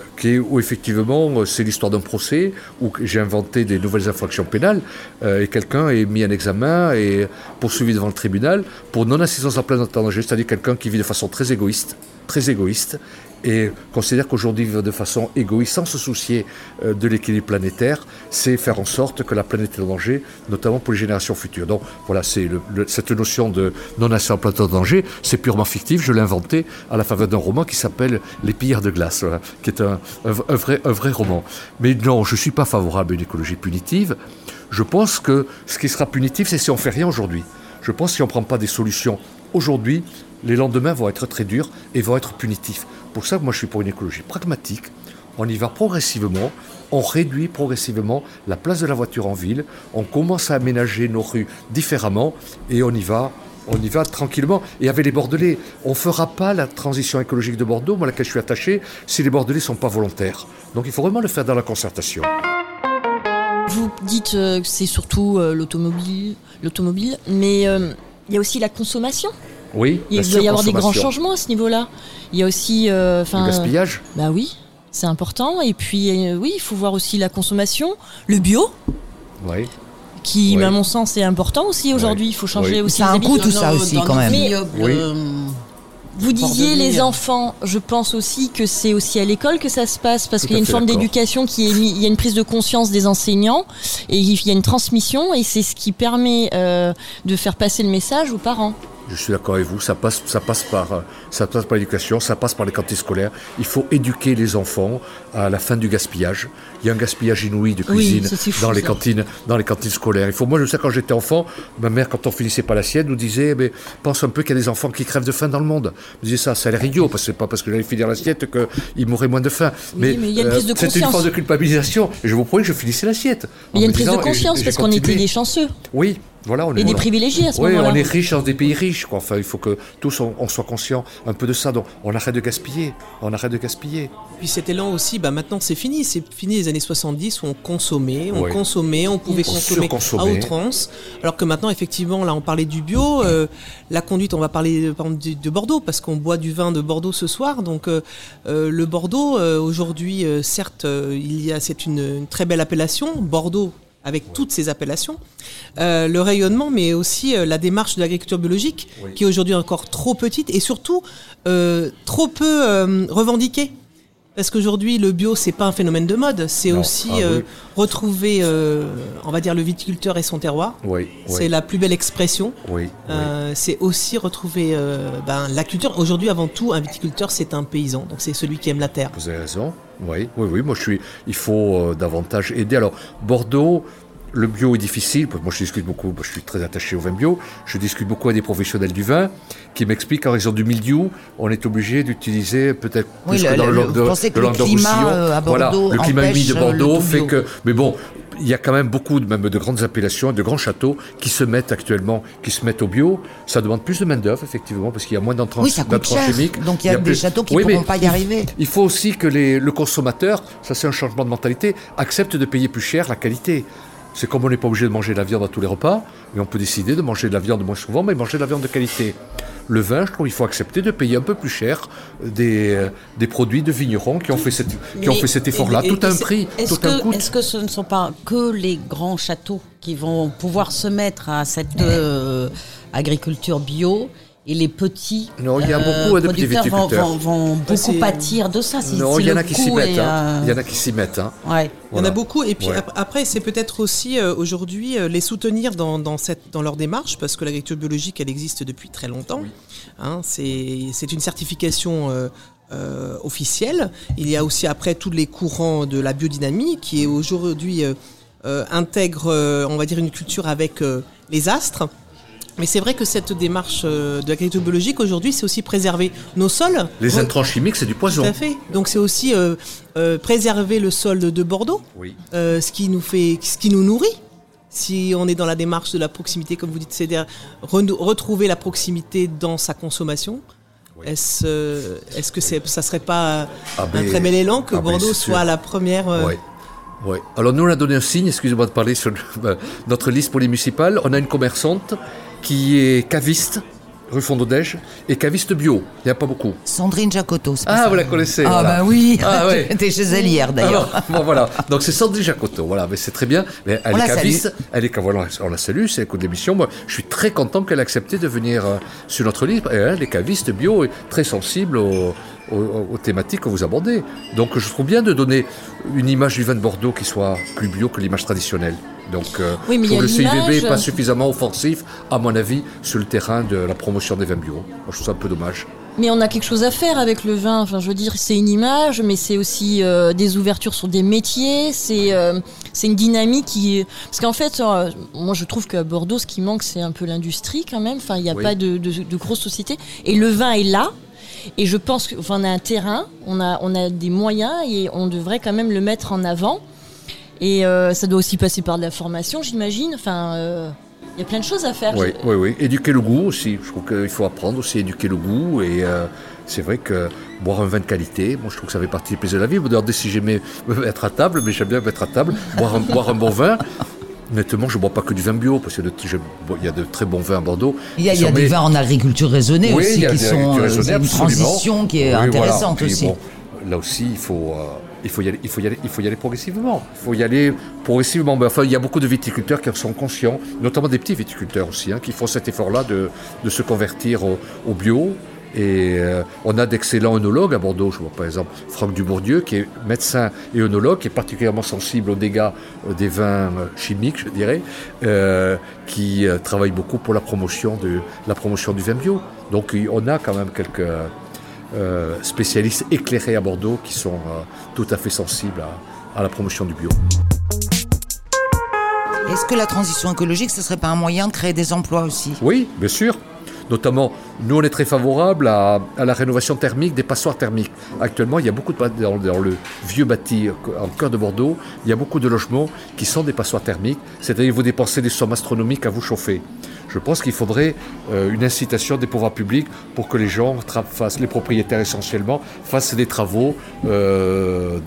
où effectivement c'est l'histoire d'un procès, où j'ai inventé des nouvelles infractions pénales, euh, et quelqu'un est mis en examen et poursuivi devant le tribunal pour non-assistance à en danger, c'est-à-dire quelqu'un qui vit de façon très égoïste, très égoïste, et considère qu'aujourd'hui vivre de façon égoïste, sans se soucier euh, de l'équilibre planétaire, c'est faire en sorte que la planète est en danger, notamment pour les générations futures. Donc voilà, c'est cette notion de la planète en danger, c'est purement fictif, je l'ai inventé à la faveur d'un roman qui s'appelle Les pillards de glace, qui est un, vrai, roman. Mais non, je ne suis pas favorable à une écologie punitive. Je pense que ce qui sera punitif, c'est si on fait rien aujourd'hui. Je pense que si on ne prend pas des solutions aujourd'hui, les lendemains vont être très durs et vont être punitifs. Pour ça, moi, je suis pour une écologie pragmatique. On y va progressivement, on réduit progressivement la place de la voiture en ville, on commence à aménager nos rues différemment et on y va on y va tranquillement. Et avec les Bordelais, on ne fera pas la transition écologique de Bordeaux, moi, à laquelle je suis attaché, si les Bordelais ne sont pas volontaires. Donc il faut vraiment le faire dans la concertation. Vous dites euh, que c'est surtout euh, l'automobile, l'automobile, mais euh, il y a aussi la consommation. Oui, Il doit y avoir des grands changements à ce niveau-là. Il y a aussi, euh, Le enfin, gaspillage bah oui, c'est important. Et puis euh, oui, il faut voir aussi la consommation, le bio, Oui. qui, Oui. à mon sens, est important aussi aujourd'hui. Il faut changer Oui. aussi Ça a un coût, tout ça aussi, quand même. Oui. euh, Vous disiez les enfants, je pense aussi que c'est aussi à l'école que ça se passe parce qu'il y a une forme d'éducation qui est il y a une prise de conscience des enseignants et il y a une transmission et c'est ce qui permet euh, de faire passer le message aux parents. Je suis d'accord avec vous, ça passe, ça passe par, euh, ça passe par l'éducation, ça passe par les cantines scolaires. Il faut éduquer les enfants à la fin du gaspillage. Il y a un gaspillage inouï de cuisine c'est fou, dans les ça. cantines, dans les cantines scolaires. Il faut, moi, je sais quand j'étais enfant, ma mère, quand on finissait pas l'assiette, nous disait, mais pense un peu qu'il y a des enfants qui crèvent de faim dans le monde. Je disais ça, ça a l'air idiot, parce que c'est pas parce que j'allais finir l'assiette qu'ils mourraient moins de faim. Oui, mais il y a une prise de c'était une conscience. forme de culpabilisation. Et je vous promets que je finissais l'assiette. Mais il y a une prise de disant, conscience parce qu'on était des chanceux Oui, voilà, on est et des privilégiés à ce Oui, moment-là. on est riche dans des pays riches. Quoi. Enfin, il faut que tous on, on soit conscients un peu de ça. Donc, on arrête de gaspiller. On arrête de gaspiller. Puis cet élan aussi, bah maintenant c'est fini. C'est fini les années 70 où on consommait, on Ouais. consommait, on pouvait On consommer à outrance. Alors que maintenant, effectivement, là on parlait du bio, euh, la conduite, on va parler euh, par exemple, de, de Bordeaux parce qu'on boit du vin de Bordeaux ce soir. Donc euh, le Bordeaux, euh, aujourd'hui, euh, certes, euh, il y a, c'est une, une très belle appellation, Bordeaux avec toutes ces appellations, Euh, le rayonnement, mais aussi euh, la démarche de l'agriculture biologique, Oui. qui est aujourd'hui encore trop petite et surtout euh, trop peu revendiquée. Parce qu'aujourd'hui, le bio, c'est pas un phénomène de mode, c'est aussi Ah oui. retrouver, on va dire, le viticulteur et son terroir. Oui, C'est la plus belle expression. c'est aussi retrouver ben, la culture. Aujourd'hui, avant tout, un viticulteur, c'est un paysan. Donc, c'est celui qui aime la terre. Vous avez raison. Oui, oui, oui. Moi, je suis. Il faut euh, davantage aider. Alors, Bordeaux. Le bio est difficile. Moi, je discute beaucoup. Je suis très attaché au vin bio. Je discute beaucoup avec des professionnels du vin qui m'expliquent qu'en raison du mildiou, on est obligé d'utiliser peut-être Oui, plus le- que dans le, le- que le le climat, euh, à voilà, Bordeaux le climat humide de euh, Bordeaux fait que. Mais bon, il y a quand même beaucoup de, même de grandes appellations, de grands châteaux qui se mettent actuellement, qui se mettent au bio. Ça demande plus de main d'œuvre effectivement parce qu'il y a moins d'entrants Oui, ça coûte d'entrants cher. chimiques. Donc, il y a des plus- châteaux qui Oui, mais pourront pas y il- arriver. Il faut aussi que les- le consommateur, ça c'est un changement de mentalité, accepte de payer plus cher la qualité. C'est comme on n'est pas obligé de manger de la viande à tous les repas, mais on peut décider de manger de la viande moins souvent, mais manger de la viande de qualité. Le vin, je trouve qu'il faut accepter de payer un peu plus cher des, des produits de vignerons qui ont fait, cette, qui ont Mais- fait cet effort-là. Tout un prix, Est-ce tout un coût. que, est-ce que ce ne sont pas que les grands châteaux qui vont pouvoir se mettre à cette euh, agriculture bio et les petits euh, Non, il y a beaucoup de petits producteurs vont, viticulteurs. vont- vont beaucoup pâtir de ça. si- Non, si il y en le a qui s'y mettent. est, hein. euh, Il y en a qui s'y mettent. hein. ouais. Il y en a beaucoup. Et puis Ouais. après, c'est peut-être aussi euh, aujourd'hui euh, les soutenir dans, dans, cette, dans leur démarche, parce que l'agriculture biologique, elle existe depuis très longtemps. Hein, c'est c'est une certification euh, euh, officielle. Il y a aussi après tous les courants de la biodynamie qui est aujourd'hui euh, euh, intègre, euh, on va dire, une culture avec euh, les astres. Mais c'est vrai que cette démarche euh, de l'agriculture biologique aujourd'hui, c'est aussi préserver nos sols. Les intrants chimiques, c'est du poison. Tout à fait. Donc c'est aussi euh, euh, préserver le sol de, de Bordeaux, Oui. euh, ce qui nous fait, ce qui nous nourrit. Si on est dans la démarche de la proximité, comme vous dites, c'est-à-dire retrouver la proximité dans sa consommation. Est-ce que c'est, ça serait pas Ah un très bel élan que ah Bordeaux soit la première Oui. Oui. Alors nous, on a donné un signe, excusez-moi de parler sur notre liste pour les municipales. On a une commerçante qui est caviste, rue Fondodège, et caviste bio. Il n'y a pas beaucoup. Sandrine pas Ah, ça vous la connaissez Ah, voilà. bah oui. Ah, ouais. J'étais chez elle hier d'ailleurs. Alors, bon, voilà. Donc c'est Sandrine Jacotto, voilà, mais c'est très bien. Mais elle On est la caviste, elle est voilà, on la salue, c'est écoute l'émission. Moi, je suis très content qu'elle ait accepté de venir euh, sur notre liste. Et elle est caviste bio et très sensible aux, aux- aux thématiques que vous abordez. Donc je trouve bien de donner une image du vin de Bordeaux qui soit plus bio que l'image traditionnelle. Donc euh, Oui, mais je trouve le CIVB n'est pas suffisamment offensif, à mon avis, sur le terrain de la promotion des vins bio. Moi, je trouve ça un peu dommage. Mais on a quelque chose à faire avec le vin. Enfin, je veux dire, c'est une image, mais c'est aussi euh, des ouvertures sur des métiers. C'est euh, c'est une dynamique qui. Parce qu'en fait, euh, moi, je trouve qu'à Bordeaux, ce qui manque, c'est un peu l'industrie quand même. Enfin, il n'y a Oui. pas de, de, de grosses sociétés. Et le vin est là. Et je pense qu'on a un terrain, on a, on a des moyens et on devrait quand même le mettre en avant. Et euh, ça doit aussi passer par de la formation, j'imagine. Enfin, euh, Il y a plein de choses à faire. Oui, oui, oui. Éduquer le goût aussi. Je trouve qu'il faut apprendre aussi à éduquer le goût. Et euh, c'est vrai que boire un vin de qualité, je trouve que ça fait partie des plaisirs de la vie. Demandez si j'aimais être à table, mais j'aime bien être à table, boire boire un bon vin. Honnêtement, je ne bois pas que du vin bio, parce qu'il y, a de très bons vins à Bordeaux. Il y a, il y a des vins en agriculture raisonnée Oui, il aussi, y a qui des sont euh, raisonnées, une transition qui est Oui, intéressante aussi. bon, là aussi, il faut, euh, il, faut y aller, il, faut y aller, il faut y aller progressivement. Il faut y aller progressivement. Mais enfin, il y a beaucoup de viticulteurs qui en sont conscients, notamment des petits viticulteurs aussi, hein, qui font cet effort-là de, de se convertir au, au bio. Et euh, on a d'excellents œnologues à Bordeaux. Je vois par exemple Franck Dubourdieu, qui est médecin et œnologue, qui est particulièrement sensible aux dégâts euh, des vins euh, chimiques, je dirais, euh, qui travaille beaucoup pour la promotion, de, la promotion du vin bio. Donc on a quand même quelques euh, spécialistes éclairés à Bordeaux qui sont tout à fait sensibles à, à la promotion du bio. Est-ce que la transition écologique, ce serait pas un moyen de créer des emplois aussi? Oui, bien sûr. Notamment, nous, on est très favorable à, la rénovation thermique des passoires thermiques. Actuellement, il y a beaucoup dans, le vieux bâti en cœur de Bordeaux, il y a beaucoup de logements qui sont des passoires thermiques, c'est-à-dire vous dépensez des sommes astronomiques à vous chauffer. Je pense qu'il faudrait euh, une incitation des pouvoirs publics pour que les gens fassent, les propriétaires essentiellement, fassent des travaux euh,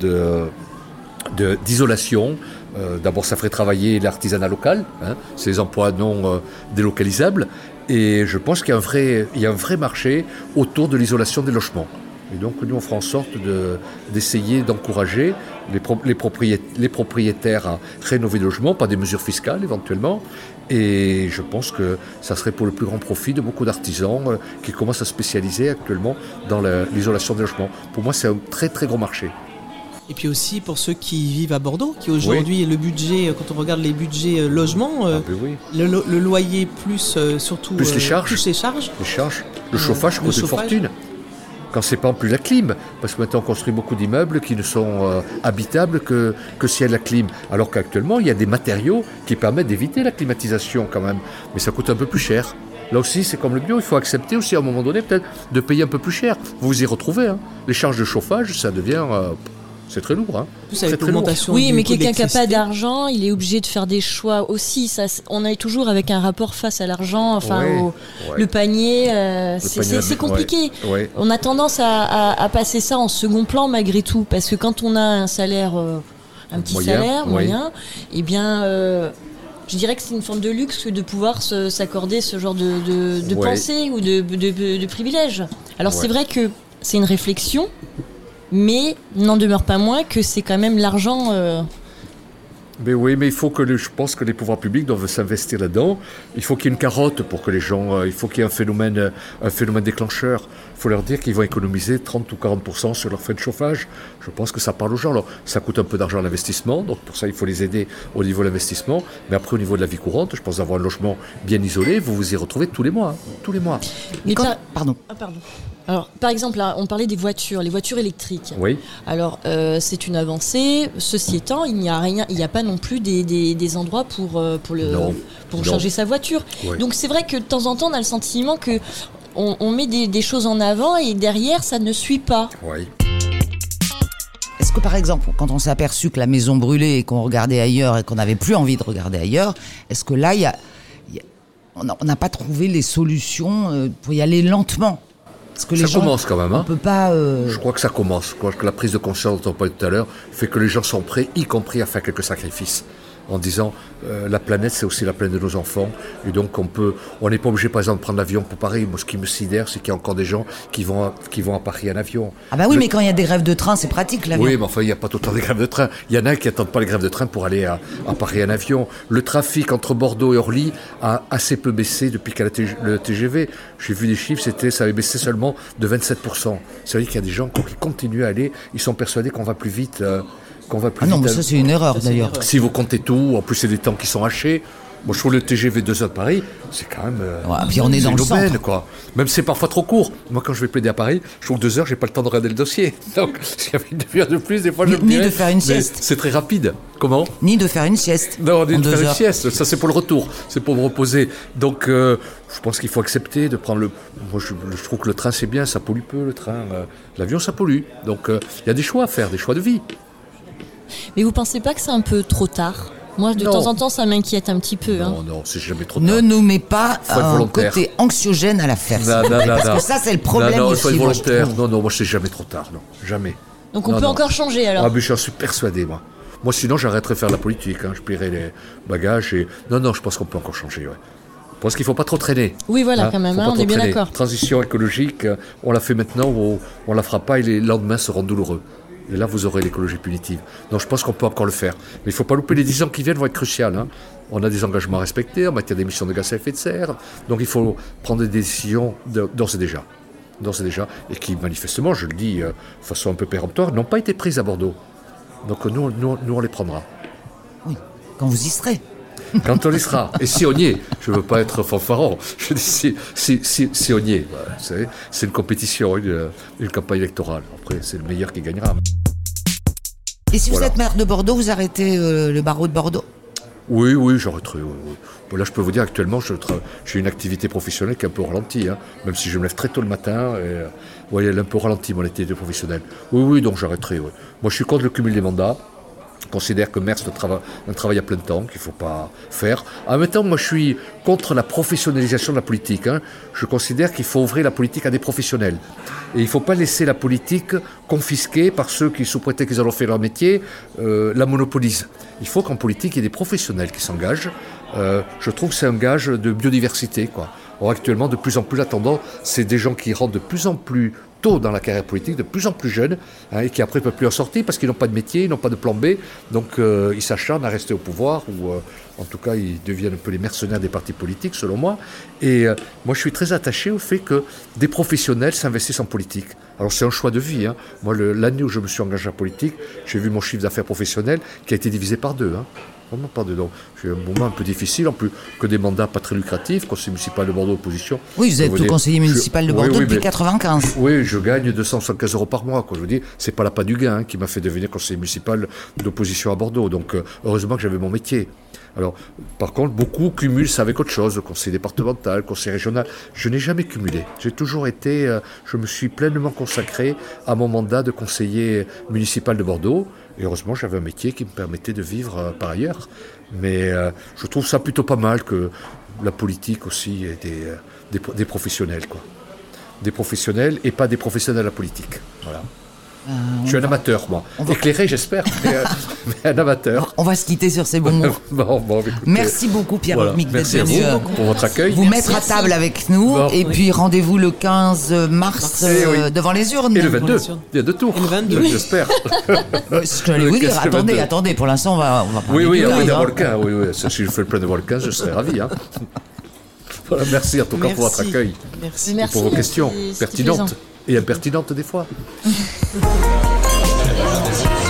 d'isolation. Euh, D'abord, ça ferait travailler l'artisanat local, hein, ces emplois non délocalisables. Et je pense qu'il y, a un vrai- y a un vrai marché autour de l'isolation des logements. Et donc, nous, on fera en sorte de- d'essayer d'encourager les, pro- les, propriét- les propriétaires à rénover des logements, par des mesures fiscales éventuellement. Et je pense que ça serait pour le plus grand profit de beaucoup d'artisans euh, qui commencent à se spécialiser actuellement dans la- l'isolation des logements. Pour moi, c'est un très très gros marché. Et puis aussi pour ceux qui vivent à Bordeaux, qui aujourd'hui, le budget, euh, quand on regarde les budgets euh, logement, euh, Ah, ben oui. le, lo- le loyer plus surtout Plus les charges. plus les charges. Les charges, le chauffage coûte une fortune. Quand c'est pas en plus la clim, parce que maintenant on construit beaucoup d'immeubles qui ne sont euh, habitables que, que s'il y a de la clim. Alors qu'actuellement il y a des matériaux qui permettent d'éviter la climatisation quand même, mais ça coûte un peu plus cher. Là aussi c'est comme le bio, il faut accepter aussi à un moment donné peut-être de payer un peu plus cher. Vous vous y retrouvez. hein. Les charges de chauffage, ça devient, euh, c'est très lourd. Hein. Avec très lourd. Oui, mais quelqu'un qui n'a pas d'argent, il est obligé de faire des choix aussi. Ça, on est toujours avec un rapport face à l'argent, enfin Ouais, au- ouais. le panier. euh, c'est compliqué. ouais, ouais. On a tendance à, à- à passer ça en second plan malgré tout, parce que quand on a un salaire, euh, un petit Moyen, salaire moyen, eh bien. euh, je dirais que c'est une forme de luxe de pouvoir s'accorder ce genre de, de, de Ouais. pensée ou de, de, de- de privilège. Alors c'est vrai que c'est une réflexion, mais n'en demeure pas moins que c'est quand même l'argent. euh, Mais oui, mais il faut que je pense que les pouvoirs publics doivent s'investir là-dedans. Il faut qu'il y ait une carotte pour que les gens, euh, il faut qu'il y ait un phénomène, euh, un phénomène déclencheur. Il faut leur dire qu'ils vont économiser 30 ou 40% sur leurs frais de chauffage. Je pense que ça parle aux gens. Alors, ça coûte un peu d'argent à l'investissement, donc pour ça, il faut les aider au niveau de l'investissement. Mais après, au niveau de la vie courante, je pense avoir un logement bien isolé, vous vous y retrouvez tous les mois, hein, tous les mois. mais Quand- par- Pardon. Ah, pardon. Alors, par exemple, là, on parlait des voitures, les voitures électriques. Oui. Alors, euh, c'est une avancée. Ceci étant, il n'y a rien, il n'y a pas non plus des, des- des endroits pour, euh, pour, le, Non. pour Non. charger sa voiture. Ouais. Donc, c'est vrai que de temps en temps, on a le sentiment que on, on met des, des choses en avant et derrière, ça ne suit pas. Oui. Est-ce que par exemple, quand on s'est aperçu que la maison brûlait et qu'on regardait ailleurs et qu'on n'avait plus envie de regarder ailleurs, est-ce que là, il y a, il y a- on n'a on n'a pas trouvé les solutions euh, pour y aller lentement? Parce que les Ça gens, commence quand même, hein. On peut pas. euh, Je crois que ça commence. Je crois que la prise de conscience dont on parlait tout à l'heure fait que les gens sont prêts, y compris à faire quelques sacrifices. En disant, euh, la planète, c'est aussi la planète de nos enfants. Et donc, on peut, on n'est pas obligé, par exemple, de prendre l'avion pour Paris. Moi, ce qui me sidère, c'est qu'il y a encore des gens qui vont, à, qui vont à Paris en avion. Ah bah oui, mais quand il y a des grèves de train, c'est pratique l'avion. oui, mais enfin, il n'y a pas tout le temps des grèves de train. Il y en a qui n'attendent pas les grèves de train pour aller à, à Paris en avion. Le trafic entre Bordeaux et Orly a assez peu baissé depuis qu'il y a TG le TGV. J'ai vu des chiffres, c'était, ça avait baissé seulement de 27%. Ça veut dire qu'il y a des gens qui continuent à aller. Ils sont persuadés qu'on va plus vite. euh, qu'on va plus Ah non, vite. mais ça c'est une erreur d'ailleurs. Si vous comptez tout, en plus c'est des temps qui sont hachés. Moi je trouve le TGV 2 heures de Paris, c'est quand même. euh, Ouais, puis on est dans une le aubaine, centre. quoi. Même si c'est parfois trop court. Moi quand je vais plaider à Paris, je trouve que 2 heures, j'ai pas le temps de regarder le dossier. Donc s'il y avait une demi-heure de plus, des fois je Ni- me ni de faire une sieste. C'est très rapide. Comment? Ni de faire une sieste. non, en de deux faire une heures. sieste, ça c'est pour le retour, c'est pour me reposer. Donc euh, je pense qu'il faut accepter de prendre le. Moi je, je trouve que le train c'est bien, ça pollue peu le train. euh, L'avion ça pollue. Donc euh, il y a des choix à faire, des choix de vie. Mais vous pensez pas que c'est un peu trop tard? Moi, de Non. temps en temps, ça m'inquiète un petit peu. hein. Non, non, c'est jamais trop tard. Ne nous mets pas un côté anxiogène à l'affaire. parce non. que ça, c'est le problème Non, non, faut être volontaire. Non, non, moi, c'est jamais trop tard, non. Jamais. Donc on Non, peut non. encore changer alors. Ah, mais j'en suis persuadé, moi. Moi, sinon, j'arrêterais de faire la politique. hein. Je plierais les bagages et. Non, non, je pense qu'on peut encore changer, ouais. Je pense qu'il ne faut pas trop traîner. Oui, voilà, Hein, quand même, hein, on est bien d'accord. Transition écologique, euh, on la fait maintenant ou on la fera pas et les lendemains seront douloureux. Et là, vous aurez l'écologie punitive. Donc, je pense qu'on peut encore le faire. Mais il ne faut pas louper les 10 ans qui viennent, vont être cruciales. hein. On a des engagements à respecter en matière d'émissions de gaz à effet de serre. Donc, il faut prendre des décisions d'ores et déjà. D'ores et déjà. Et qui, manifestement, je le dis euh, de façon un peu péremptoire, n'ont pas été prises à Bordeaux. Donc, nous, nous, nous, on les prendra. Oui, quand vous y serez. Quand on y sera. Et si on y est, je ne veux pas être fanfaron, je dis si, si, si, si on y est. Voilà, savez, c'est une compétition, une, une campagne électorale. Après, c'est le meilleur qui gagnera. Et si Voilà. vous êtes maire de Bordeaux, vous arrêtez euh, le barreau de Bordeaux? Oui, oui, j'arrêterai. oui. Bon, là, je peux vous dire, actuellement, j'ai une activité professionnelle qui est un peu ralentie, hein, même si je me lève très tôt le matin. Et, euh, ouais, elle est un peu ralentie, mon activité professionnelle. Oui, oui, donc j'arrêterai. Moi, je suis contre le cumul des mandats. Considère que maire, c'est un, trava- un travail à plein temps qu'il ne faut pas faire. En même temps, moi, je suis contre la professionnalisation de la politique. hein. Je considère qu'il faut ouvrir la politique à des professionnels. Et il ne faut pas laisser la politique confisquée par ceux qui, sous prétexte qu'ils ont fait leur métier, euh, la monopolisent. Il faut qu'en politique, il y ait des professionnels qui s'engagent. Euh, je trouve que c'est un gage de biodiversité. Or, actuellement, de plus en plus, la tendance, c'est des gens qui rentrent de plus en plus dans la carrière politique, de plus en plus jeunes, hein, et qui après ne peuvent plus en sortir parce qu'ils n'ont pas de métier, ils n'ont pas de plan B, donc euh, ils s'acharnent à rester au pouvoir, ou euh, en tout cas ils deviennent un peu les mercenaires des partis politiques, selon moi. Et euh, moi je suis très attaché au fait que des professionnels s'investissent en politique. Alors c'est un choix de vie. hein. Moi, l'année où je me suis engagé en politique, j'ai vu mon chiffre d'affaires professionnel qui a été divisé par deux. hein. Vraiment pas dedans. Eu un moment un peu difficile, en plus que des mandats pas très lucratifs, conseiller municipal de Bordeaux opposition. Oui, vous êtes conseiller je- municipal de Bordeaux oui, depuis mais- 95. oui, je gagne 275 euros par mois. Quoi. Je dire, c'est pas la pas du gain hein, qui m'a fait devenir conseiller municipal d'opposition à Bordeaux. Donc, euh, heureusement que j'avais mon métier. Alors, par contre, beaucoup cumulent ça avec autre chose, conseil départemental, conseil régional. Je n'ai jamais cumulé. J'ai toujours été, euh, je me suis pleinement consacré à mon mandat de conseiller municipal de Bordeaux. Et heureusement, j'avais un métier qui me permettait de vivre euh, par ailleurs. Mais euh, je trouve ça plutôt pas mal que la politique aussi ait des, euh, des, des professionnels, quoi des professionnels et pas des professionnels à la politique. Voilà. Je suis un amateur, moi. Éclairé, j'espère, mais, euh, mais un amateur. On va se quitter sur ces bons mots. Bon, bon, écoutez, Merci beaucoup Pierre voilà. Mick d'être venu vous euh, pour votre accueil. vous mettre à table avec nous. Bon. et puis rendez-vous le 15 mars Eh oui. euh, devant les urnes. Et le 22, sûr. il y a deux tours. Et le 22. J'espère. Euh, Ce que j'allais vous dire, attendez, 22? attendez, pour l'instant on va, on va Oui, parler oui, on est 15, d'un hein. volcan. Oui, oui. Si je fais le plein de volcans, je serais ravi. Hein. Voilà, merci en tout cas pour votre accueil Merci. et Merci, pour vos questions pertinentes et impertinentes des fois. 不能让你的。亲朋